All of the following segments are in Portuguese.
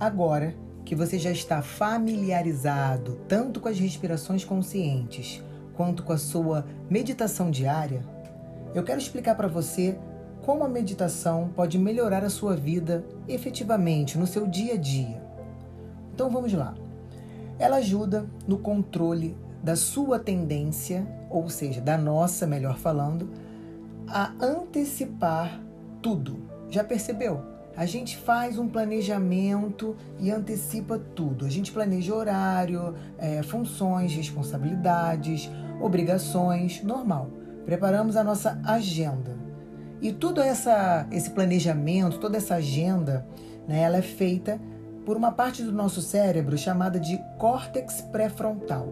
Agora que você já está familiarizado tanto com as respirações conscientes quanto com a sua meditação diária, eu quero explicar para você como a meditação pode melhorar a sua vida efetivamente no seu dia a dia. Então vamos lá. Ela ajuda no controle da sua tendência, ou seja, da nossa, melhor falando, a antecipar tudo. Já percebeu? A gente faz um planejamento e antecipa tudo. A gente planeja horário, é, funções, responsabilidades, obrigações, normal. Preparamos a nossa agenda. E todo essa, esse planejamento, toda essa agenda, né, ela é feita por uma parte do nosso cérebro chamada de córtex pré-frontal.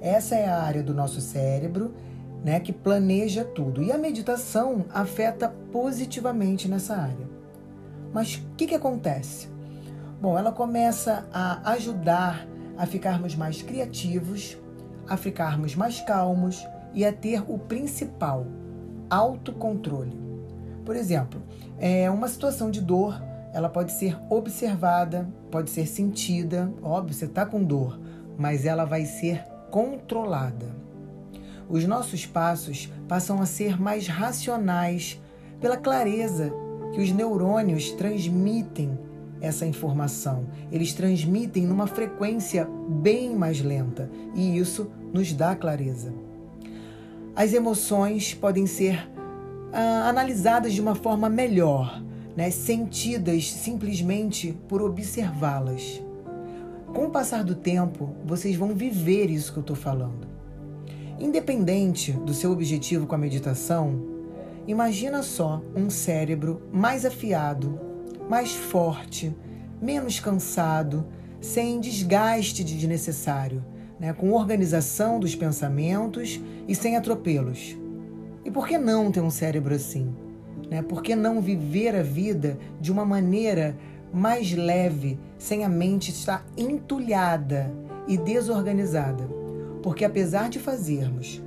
Essa é a área do nosso cérebro né, que planeja tudo. E a meditação afeta positivamente nessa área. Mas o que, que acontece? Bom, ela começa a ajudar a ficarmos mais criativos, a ficarmos mais calmos e a ter o principal, autocontrole. Por exemplo, é uma situação de dor, ela pode ser observada, pode ser sentida, óbvio, você está com dor, mas ela vai ser controlada. Os nossos passos passam a ser mais racionais pela clareza que os neurônios transmitem essa informação. Eles transmitem numa frequência bem mais lenta e isso nos dá clareza. As emoções podem ser ah, analisadas de uma forma melhor, né? sentidas simplesmente por observá-las. Com o passar do tempo, vocês vão viver isso que eu estou falando. Independente do seu objetivo com a meditação, Imagina só um cérebro mais afiado, mais forte, menos cansado, sem desgaste desnecessário, né? com organização dos pensamentos e sem atropelos. E por que não ter um cérebro assim? Né? Por que não viver a vida de uma maneira mais leve, sem a mente estar entulhada e desorganizada? Porque apesar de fazermos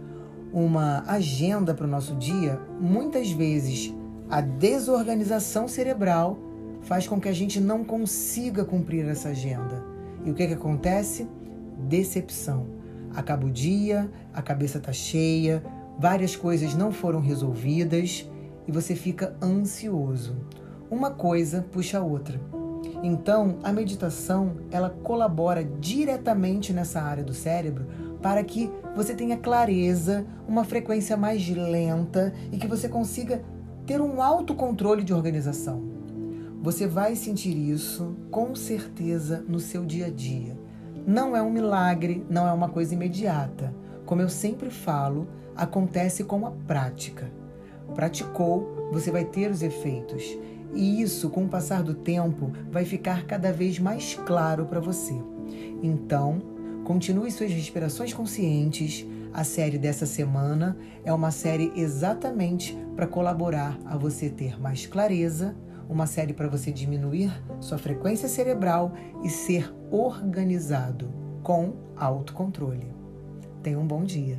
uma agenda para o nosso dia, muitas vezes a desorganização cerebral faz com que a gente não consiga cumprir essa agenda. E o que, que acontece? Decepção. Acaba o dia, a cabeça está cheia, várias coisas não foram resolvidas e você fica ansioso. Uma coisa puxa a outra. Então, a meditação, ela colabora diretamente nessa área do cérebro para que você tenha clareza, uma frequência mais lenta e que você consiga ter um autocontrole de organização. Você vai sentir isso com certeza no seu dia a dia. Não é um milagre, não é uma coisa imediata. Como eu sempre falo, acontece com a prática. Praticou, você vai ter os efeitos. E isso, com o passar do tempo, vai ficar cada vez mais claro para você. Então, Continue suas respirações conscientes. A série dessa semana é uma série exatamente para colaborar a você ter mais clareza, uma série para você diminuir sua frequência cerebral e ser organizado com autocontrole. Tenha um bom dia.